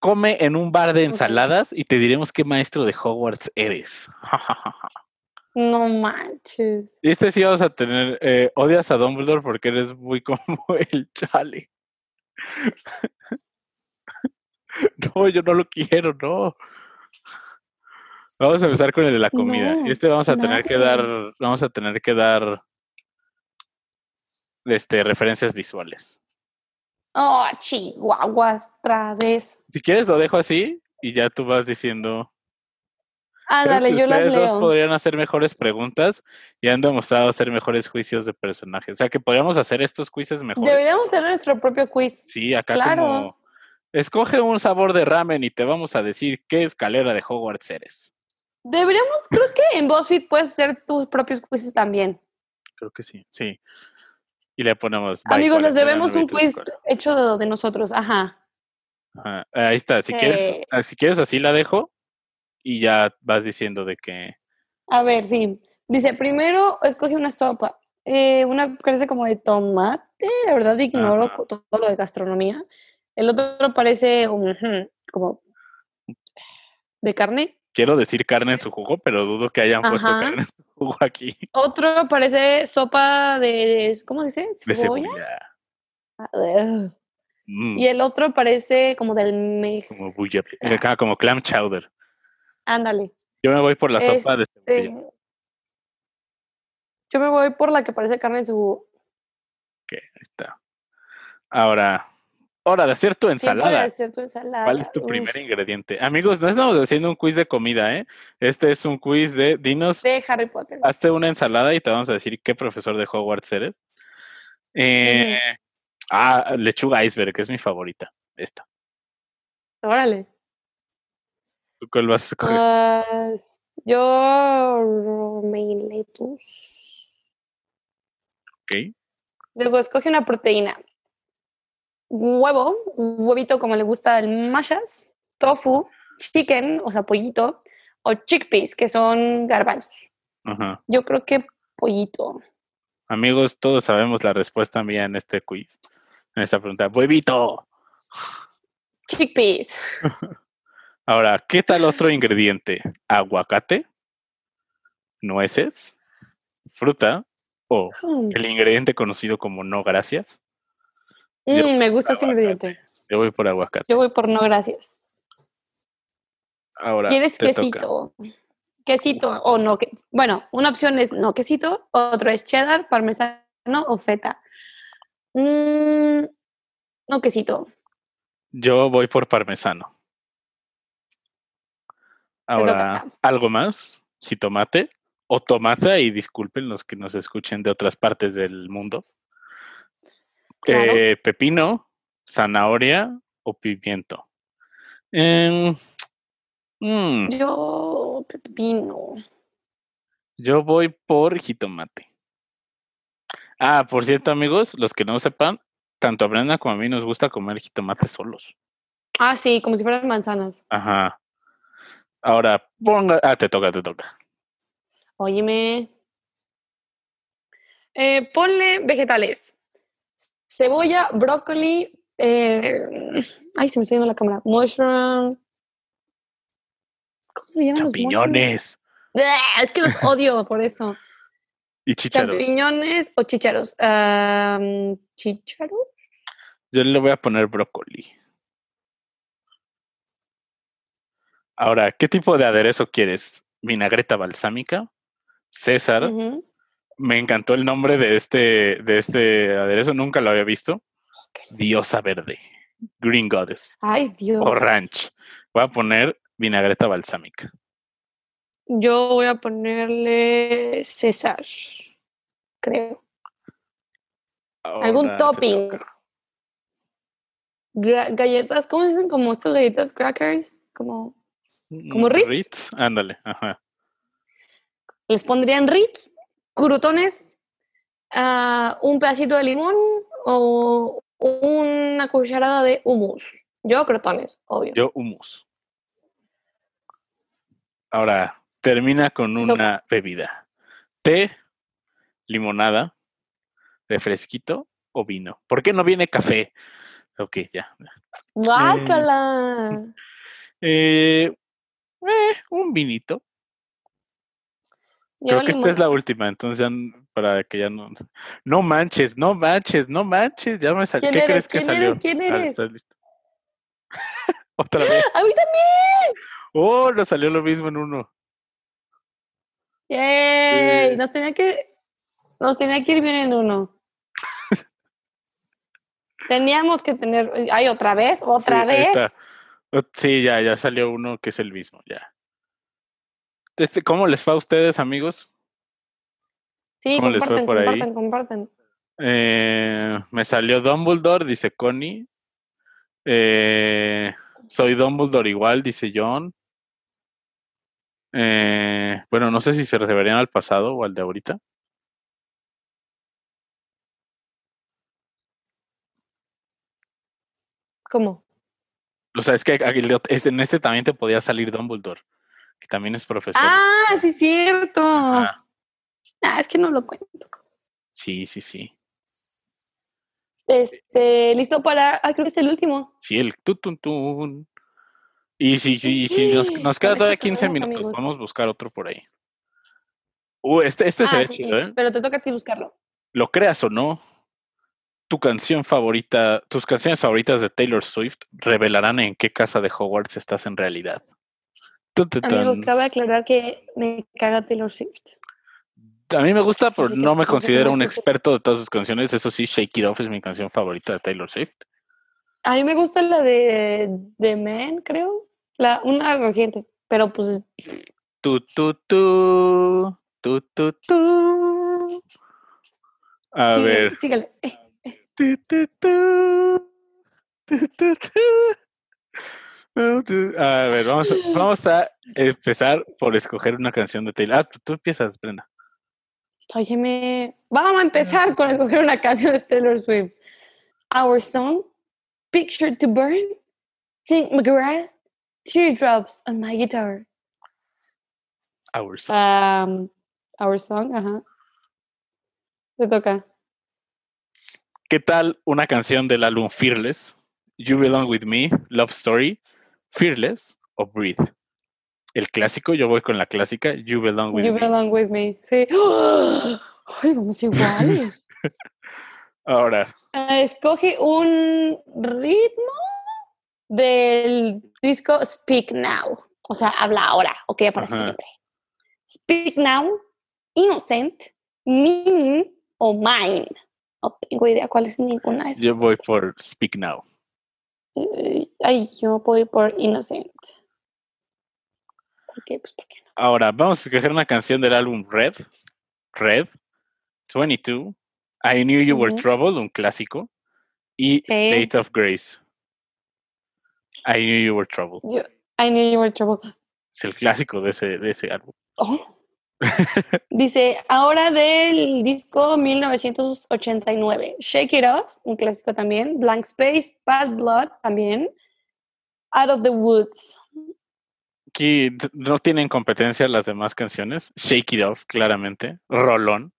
Come en un bar de ensaladas y te diremos qué maestro de Hogwarts eres. No manches. Este sí vamos a tener. eh, odias a Dumbledore porque eres muy como el chale. No, yo no lo quiero, no. Vamos a empezar con el de la comida. No, este vamos a tener que dar, vamos a tener que dar este, referencias visuales. Oh, chihuahuas, otra vez. Si quieres lo dejo así y ya tú vas diciendo. Ah, dale, yo las ustedes dos leo. podrían hacer mejores preguntas y han demostrado hacer mejores juicios de personajes. O sea que podríamos hacer estos quizzes mejores. Deberíamos hacer nuestro propio quiz. Sí, acá Claro. como escoge un sabor de ramen y te vamos a decir qué escalera de Hogwarts eres. Deberíamos, creo que en BuzzFeed puedes hacer tus propios quizzes también. Creo que sí, sí. Y le ponemos. Amigos, les debemos un quiz hecho de, nosotros. Ajá. Ajá, Ahí está. Si quieres, Eh. ah, si quieres así la dejo y ya vas diciendo de que. A ver, sí. Dice, primero escoge una sopa. Eh, una parece como de tomate, la verdad ignoro Ajá. todo lo de gastronomía. El otro parece ujú, como de carne. Quiero decir carne en su jugo, pero dudo que hayan puesto carne en su jugo aquí. Otro parece sopa de, ¿cómo se dice? De ¿Cebolla? cebolla. Ah. Mm, Y el otro parece como del mes. como bulla. acá, como clam chowder. Ándale. Yo me voy por la Es- sopa de cebolla. Eh, yo me voy por la que parece carne en su... Ok, ahí está. Ahora, hora de hacer tu Tiempo de ensalada. hacer tu ensalada. ¿Cuál es tu primer ingrediente? Amigos, no estamos haciendo un quiz de comida, ¿eh? Este es un quiz de dinos, De Harry Potter. hazte una ensalada y te vamos a decir qué profesor de Hogwarts eres. Eh, Ah, lechuga iceberg, que es mi favorita. Esta. Órale. ¿Tú cuál vas a escoger? Ah, yo romaine lettuce. Ok. Luego escoge una proteína. Huevo, huevito como le gusta el mashas, tofu, chicken, o sea, pollito, o chickpeas, que son garbanzos. Ajá. Yo creo que pollito. Amigos, todos sabemos la respuesta mía en este quiz. En esta pregunta. ¡Huevito! Chickpeas. Ahora, ¿qué tal otro ingrediente? ¿Aguacate? ¿Nueces? ¿Fruta? ¿O Mm, el ingrediente conocido como no gracias? Mm, me gusta ese ingrediente. Yo voy por aguacate. Yo voy por no gracias. Ahora, ¿Quieres toca. quesito? Quesito o no. que- Bueno, una opción es no quesito, otro es cheddar, parmesano o feta. Mm, no quesito. Yo voy por parmesano. Ahora. ¿algo más? ¿Jitomate? O tomate, y disculpen los que nos escuchen de otras partes del mundo. Claro. Eh, pepino, zanahoria o pimiento. Em, mm, Yo, pepino. yo voy por jitomate. Ah, por cierto, amigos, los que no sepan, tanto a Brenda como a mí nos gusta comer jitomate solos. Ah, sí, como si fueran manzanas. Ajá. Ahora, ponga. Ah, te toca, te toca. Óyeme. Eh, ponle vegetales. Cebolla, brócoli. eh, ay, se me está yendo la cámara. Mushroom. ¿Cómo se le llaman los mushrooms? Champiñones. Es que los odio por eso. y chícharos. Champiñones o chícharos. Am, ¿Chícharos? Yo le voy a poner brócoli. Ahora, ¿qué tipo de aderezo quieres? ¿Vinagreta balsámica? César. Ujú. Me encantó el nombre de este, de este aderezo, nunca lo había visto. Diosa verde. Green Goddess. Ay, Dios. O ranch. Voy a poner vinagreta balsámica. Yo voy a ponerle César. Creo. Algún Ahora topping. galletas, ¿cómo se dicen? Como estas galletas crackers. Como ¿Como Mm, Ritz? Ándale, ajá. les pondrían Ritz, crutones, ah, un pedacito de limón o una cucharada de humus. Yo crotones, obvio. Yo humus. Ahora, termina con una bebida. Té, limonada, refresquito o vino. ¿Por qué no viene café? Ok, ya. ¡Guácala! Eh, eh, un vinito. Creo que esta es la última, entonces ya para que ya no. No manches, no manches, no manches, ya me salió. ¿Qué crees que ¿Quién salió? Eres? ¿Quién Ah, eres? ¿estás listo? Otra vez. ¡A mí también! Oh, nos salió lo mismo en uno. ¡Yay! Sí. Nos tenía que. Nos tenía que ir bien en uno. Teníamos que tener. Ay, otra vez, otra Sí, vez. Sí, ya, ya salió uno que es el mismo, ya. Este, ¿Cómo les fue a ustedes, amigos? Sí, ¿Cómo les fue comparten, por ahí? comparten, comparten. Eh, me salió Dumbledore, dice Connie. Eh, soy Dumbledore igual, dice John. Eh, bueno, no sé si se referían al pasado o al de ahorita. ¿Cómo? O sea, es que de- este- en este también te podía salir Dumbledore, que también es profesor. Ah, sí, cierto. Ajá. Ah, es que no lo cuento. Sí, sí, sí. Este, listo para. Ah, creo que es el último. Sí, el tutuntun. Y si, si, si nos, Sí, nos queda todavía esto 15 terminamos, minutos, amigos. podemos buscar otro por ahí. Uh, este, este se Ah, ve sí, chido, ¿eh? pero te toca a ti buscarlo. Lo creas o no, tu canción favorita, tus canciones favoritas de Taylor Swift revelarán en qué casa de Hogwarts estás en realidad. Tun, tun, Amigos, tun. cabe aclarar que me caga Taylor Swift. A mí me gusta, pero Así no me considero un experto de todas sus canciones. Eso sí, Shake It Off es mi canción favorita de Taylor Swift. A mí me gusta la de The Man, creo. La, una reciente. Pero pues Tu, tu, tu, tu, tu, tu. A síguele, ver. síguele. Eh, Tu, tu, tu, tu, tu, tu. Tu, A ver, vamos a, vamos a empezar por escoger una canción de Taylor. Ah, tú, tú empiezas, Brenda. Óyeme, vamos a empezar con escoger una canción de Taylor Swift. Our Song, Picture to Burn, Sing McGrath, Teardrops on My Guitar. Our Song. Um, our Song, ajá. Te toca. ¿Qué tal una canción del álbum Fearless? You Belong With Me, Love Story, Fearless o Breathe. El clásico, yo voy con la clásica, You Belong With You Me. belong with me. Sí. Ay, vamos iguales. Ahora, Ah, escoge un ritmo del disco Speak Now. O sea, habla ahora, ok, para Ajá. siempre. Speak Now, Innocent, Mean o Mine. No tengo idea cuál es ninguna de esas. yo voy por Speak Now. Eh, Ay, yo voy por Innocent. ¿Por qué? Pues porque no. Ahora, vamos a escoger una canción del álbum Red. Red, 22, I Knew You Were Ujú. Trouble, un clásico, y Sí. State of Grace. I Knew You Were Trouble. Yo, I knew you were trouble. Es el clásico de ese, de ese álbum. Oh. Dice, ahora del disco 1989, Shake It Off, un clásico también, Blank Space, Bad Blood también, Out of the Woods. Aquí no tienen competencia las demás canciones. Shake It Off, claramente. Rolón.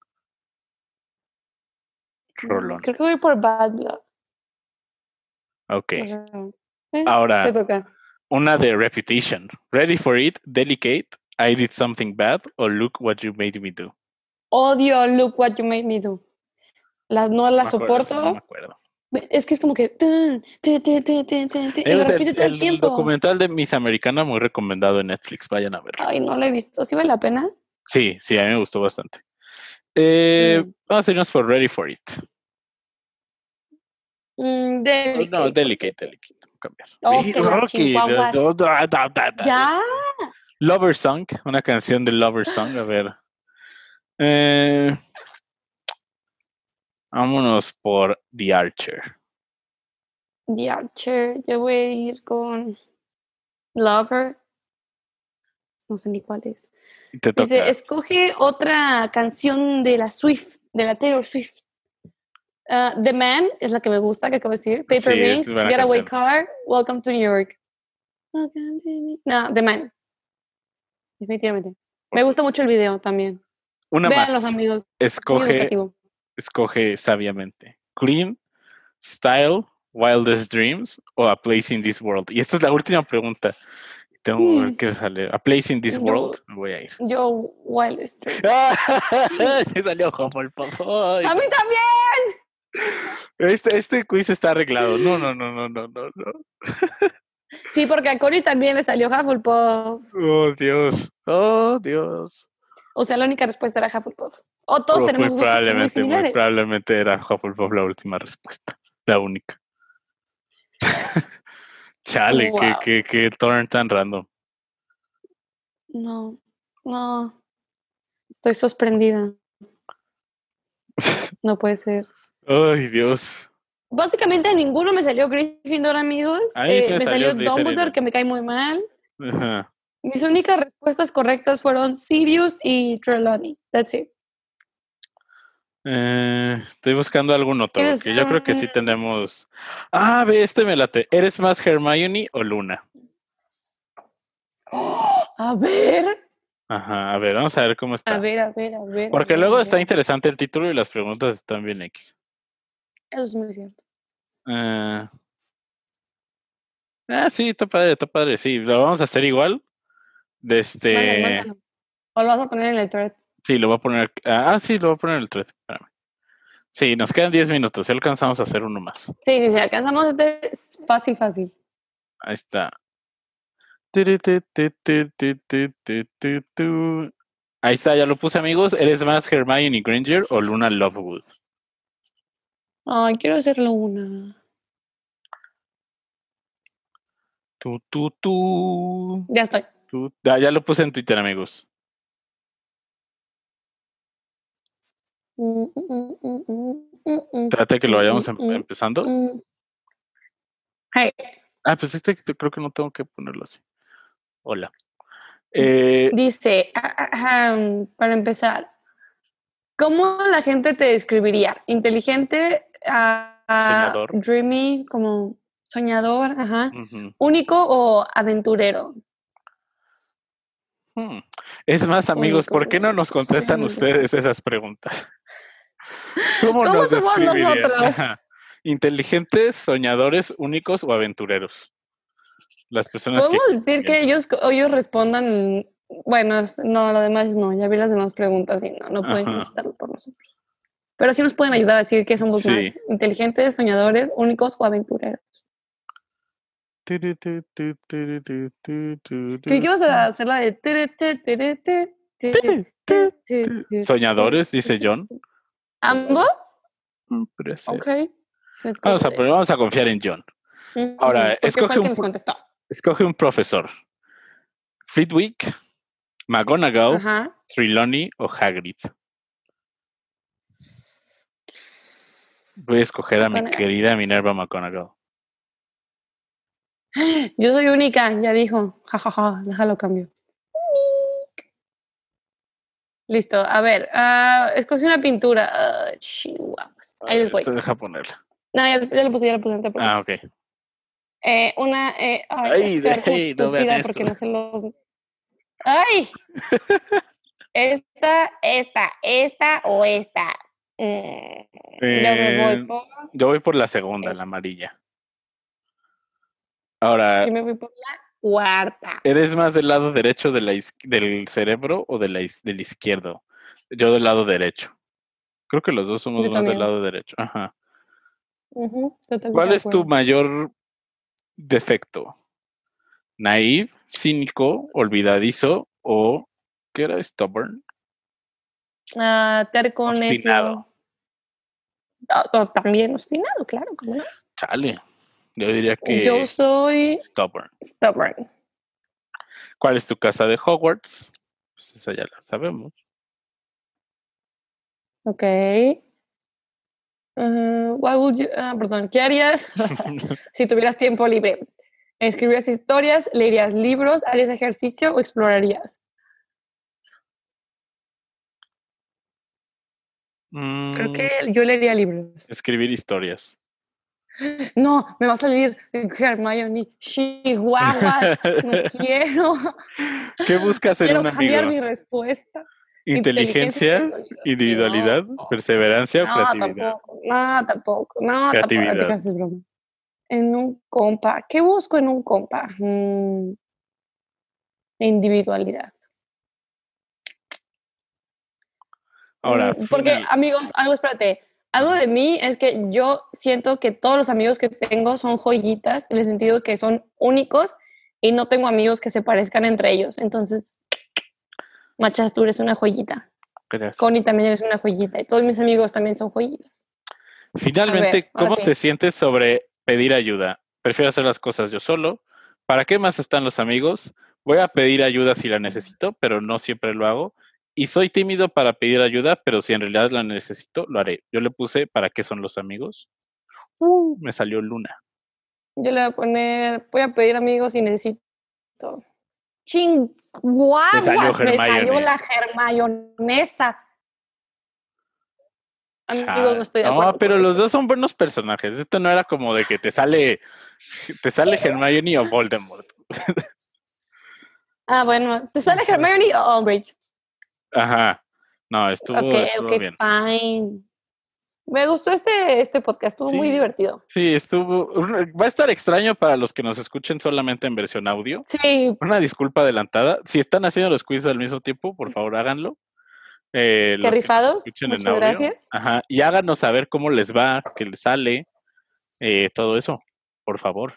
Rolón. Creo que voy por Bad Blood. Ok. Eh, Ahora, te toca. una de Reputation. Ready for It, Delicate, I Did Something Bad o Look What You Made Me Do. Odio Look What You Made Me Do. La, no la No acuerdo, soporto. No me acuerdo. Es que es como que... tun, tun, tun, y repite el, todo el el tiempo. documental de Miss Americana muy recomendado en Netflix. Vayan a verlo. Ay, no lo he visto. ¿Sí vale la pena? Sí, sí, a mí me gustó bastante. Eh, Mm. Vamos a irnos por Ready for It. Mm, delicate, no, Delicate, Delicate. Cambiar. La Rocky, Ya. Lover Song, una canción de Lover Song, a ver. Eh, vámonos por The Archer. The Archer, yo voy a ir con Lover. No sé ni cuál es. Te toca. Dice, escoge otra canción de la Swift, de la Taylor Swift. Uh, The Man es la que me gusta, que acabo de decir. Paper Sí, Rings, Getaway. Car, Welcome to New York. No, The Man. Definitivamente. Me gusta mucho el video también. Una Vean más. los amigos. Escoge, escoge sabiamente. Clean, Style, Wildest Dreams o A Place in This World. Y esta es la última pregunta. Tengo que ver Mm. qué sale. A Place in This Yo- World. Me voy a ir. Yo, Wild Street. Me salió Hufflepuff. Ay, ¡A mí también! Este, este quiz está arreglado. No, no, no, no, no, no. no. Sí, porque a Cory también le salió Hufflepuff. Oh, Dios. Oh, Dios. O sea, la única respuesta era Hufflepuff. O todos Oh, tenemos muy muy probablemente, muy similares. probablemente era Hufflepuff la última respuesta. La única. Chale, qué, qué, qué turn tan random. No, no. Estoy sorprendida. No puede ser. Ay, Dios. Básicamente ninguno me salió Gryffindor, amigos. A Eh, me me salió salió. Dumbledore, que me cae muy mal. Ajá. Mis únicas respuestas correctas fueron Sirius y Trelawney. That's it. Eh, estoy buscando algún otro, ¿Quieres porque yo creo que sí tenemos. Ah, ve, este me late. ¿Eres más Hermione o Luna? A ver, Ajá, a ver, vamos a ver cómo está. a ver, a ver, a ver. a Porque ver, luego a está interesante el título y las preguntas están bien X. Eso es muy cierto. Ah, sí, está padre, está padre. Sí, lo vamos a hacer igual. Este... O lo vas a poner en el thread. Sí, lo voy a poner. Ah, sí, lo voy a poner en el thread. Espérame. Sí, nos quedan 10 minutos. Si alcanzamos a hacer uno más. Sí, sí, sí. Alcanzamos este fácil, fácil. Ahí está. Ahí está, ya lo puse, amigos. ¿Eres más Hermione Granger o Luna Lovewood? Ay, quiero hacerlo una. Tu, tu, tu, Ya estoy. Ah, ya lo puse en Twitter, amigos. Mm, mm, mm, mm, mm, mm, Trate que lo mm, vayamos mm, em- mm, empezando. mm. Hey, Ah, pues este creo que no tengo que ponerlo así. Hola. Eh, dice, ah, ah, ah, para empezar, ¿cómo la gente te describiría? ¿Inteligente? ah, ah, Soñador. dreamy, como soñador, ajá. ujú. ¿Único o aventurero? Hmm. Es más, amigos, ¿por qué no nos contestan ustedes esas preguntas? ¿Cómo, ¿Cómo nos somos nosotros? ¿Inteligentes, soñadores, únicos o aventureros? Las personas que... Podemos decir que ellos, ellos respondan, bueno, no, lo demás no, ya vi las demás preguntas y no, no pueden contestarlo por nosotros. Pero sí nos pueden ayudar a decir que somos sí. más inteligentes, soñadores, únicos o aventureros. ¿Qué ibas a hacer la de soñadores, dice John? ¿Ambos? Mm, ok. Vamos a, vamos confiar en John. Ahora, escoge un, escoge un profesor. Flitwick, McGonagall, Ajá. Trelawney o Hagrid. Voy a escoger a mi querida Minerva McGonagall. Yo soy única, ya dijo. Ja, ja, ja, déjalo cambio. Listo, a ver, ah, escogí una pintura. Chihuahuas. Ahí les voy. Se deja ponerla. No, ya, ya lo puse, ya lo puse. no Ah, ok. Eh, una. Eh, ay, Ay, no vean esto. porque no sé los. ¡Ay! esta, esta, esta o esta. Mm, yo me voy Eh, por. Yo voy por la segunda, Eh. la amarilla. Ahora, Yo me voy por la cuarta. ¿eres más del lado derecho de la is- del cerebro o de la del izquierdo? Yo del lado derecho. Creo que los dos somos Yo más del lado derecho. Ajá. ¿Cuál es tu mayor defecto? ¿Naive, cínico, olvidadizo o qué era? Stubborn. Ah, terco. Obstinado. Ah, oh, también obstinado, claro, ¿cómo no? Chale. Yo diría que Yo soy stubborn. stubborn. ¿Cuál es tu casa de Hogwarts? Pues esa ya la sabemos. Ok. Uh, what would you- ah, perdón, ¿qué harías si tuvieras tiempo libre? ¿Escribirías historias, leerías libros, harías ejercicio o explorarías? Creo Mm, que yo leería libros. escribir historias. No, me va a salir Hermione Chihuahua. No quiero. ¿Qué buscas en Quiero un cambiar amigo? mi respuesta. Inteligencia, individualidad, No. perseverancia o No, creatividad. tampoco. No, tampoco. No, tampoco. Creatividad. creas, es broma. En un compa. ¿Qué busco en un compa? Mm, individualidad. Ahora, Mm, Porque, final- amigos, algo, espérate. Algo de mí es que yo siento que todos los amigos que tengo son joyitas, en el sentido que son únicos y no tengo amigos que se parezcan entre ellos. Entonces, Machas, tú eres una joyita. gracias. Connie también eres una joyita. Y todos mis amigos también son joyitas. Finalmente, ver, ¿cómo sí. te sientes sobre pedir ayuda? Prefiero hacer las cosas yo solo. ¿Para qué más están los amigos? Voy a pedir ayuda si la necesito, pero no siempre lo hago. Y soy tímido para pedir ayuda, pero si en realidad la necesito, lo haré. Yo le puse ¿para qué son los amigos? Uh, me salió Luna. Yo le voy a poner, voy a pedir amigos y necesito. Chinguaguas, me salió la germayonesa. Amigos, no estoy de No, pero los dos son buenos personajes. Esto no era como de que te sale, te sale Hermione o Voldemort. Ah, bueno, ¿te sale Hermione o Umbridge? Ajá. No, estuvo, ok, estuvo ok, bien. fine. Me gustó este, este podcast, estuvo muy divertido. Sí, estuvo. Va a estar extraño para los que nos escuchen solamente en versión audio. Sí, Una disculpa adelantada. Si están haciendo los quizzes al mismo tiempo, por favor háganlo. Eh, qué que rifados. en Muchas audio. gracias. Ajá. Y háganos saber cómo les va, qué les sale, eh, todo eso, por favor.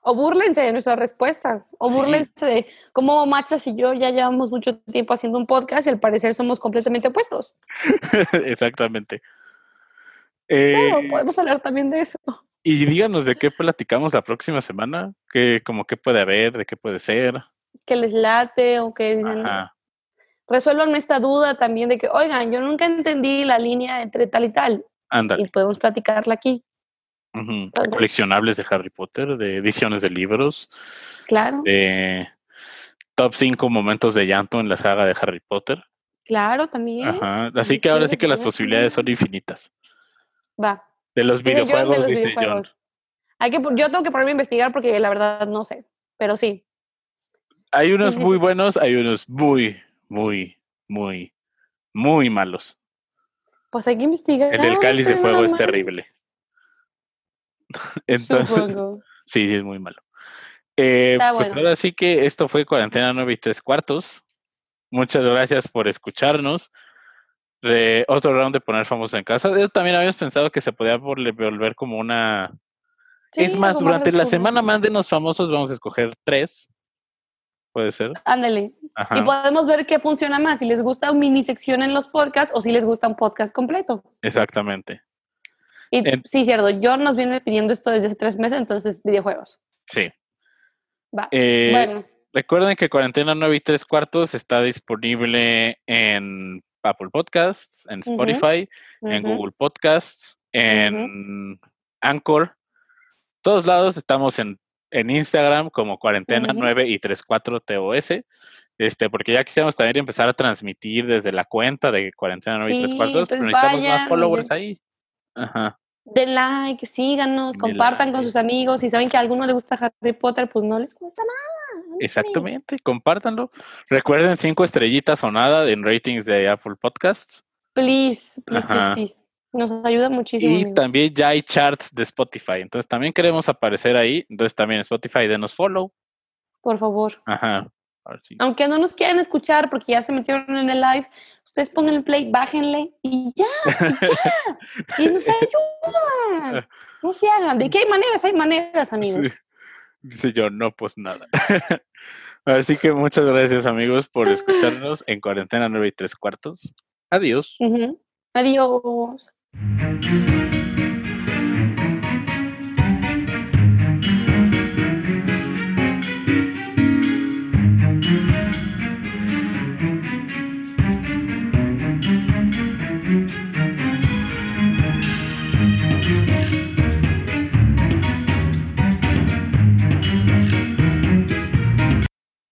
O búrlense de nuestras respuestas. O Sí. búrlense de cómo Machas y yo ya llevamos mucho tiempo haciendo un podcast y al parecer somos completamente opuestos. Exactamente. Eh, Claro, podemos hablar también de eso. y díganos de qué platicamos la próxima semana, qué, como qué puede haber, de qué puede ser. Que les late o que dicen, Ajá. Resuelvan esta duda también de que, oigan, yo nunca entendí la línea entre tal y tal. Ándale. Y podemos platicarla aquí. Entonces- Coleccionables de Harry Potter, de ediciones de libros, Claro, de top 5 momentos de llanto en la saga de Harry Potter. claro, también. Ajá. Así que ahora sí que las posibilidades son infinitas. Va. De los Dice John de videojuegos, los dice videojuegos. Hay que, yo tengo que ponerme a investigar porque la verdad no sé. Pero sí. Hay unos sí, muy sí. buenos, hay unos muy, muy, muy, muy malos. Pues hay que investigar. El del cáliz de fuego es terrible. Entonces, Supongo. sí, sí, es muy malo. Eh, Está pues bueno. ahora sí que esto fue Cuarentena 9 y 3 cuartos. Muchas gracias por escucharnos. Eh, otro round de poner famosos en casa. Yo también habíamos pensado que se podía vol- volver como una... es más, durante la semana mándenos famosos, vamos a escoger tres. Puede ser. Ándale. Ajá, Y podemos ver qué funciona más, si les gusta una mini sección en los podcasts o si les gusta un podcast completo. exactamente. Y sí, cierto, John nos viene pidiendo esto desde hace tres meses, entonces videojuegos. Sí. Va. Eh, bueno, Recuerden que Cuarentena 9 y 3 cuartos está disponible en Apple Podcasts, en. Spotify, en Google Podcasts, en Anchor. Todos lados estamos en, en Instagram como Cuarentena Ujú. 9 y 34 TOS. Este, porque ya quisiéramos también empezar a transmitir desde la cuenta de Cuarentena 9 y 3 Sí, cuartos, pero entonces necesitamos más followers ahí. Ajá. Den like, síganos, compartan con sus amigos. Si saben que a alguno le gusta Harry Potter, pues no les cuesta nada. Exactamente, compártanlo. Recuerden cinco estrellitas o nada en ratings de Apple Podcasts. Please, please, please, please. Nos ayuda muchísimo. Y amigos. también ya hay charts de Spotify. Entonces también queremos aparecer ahí. Entonces también Spotify, denos follow. Por favor. Ajá. Sí. Aunque no nos quieran escuchar porque ya se metieron en el live, ustedes pongan el play, bájenle y ya, y ya. y nos ayudan. No se hagan. ¿De qué hay maneras? Hay maneras, amigos. Sí. Dice yo, no, pues nada. Así que muchas gracias amigos por escucharnos en cuarentena 9 y 3 cuartos. Adiós. Adiós. thank you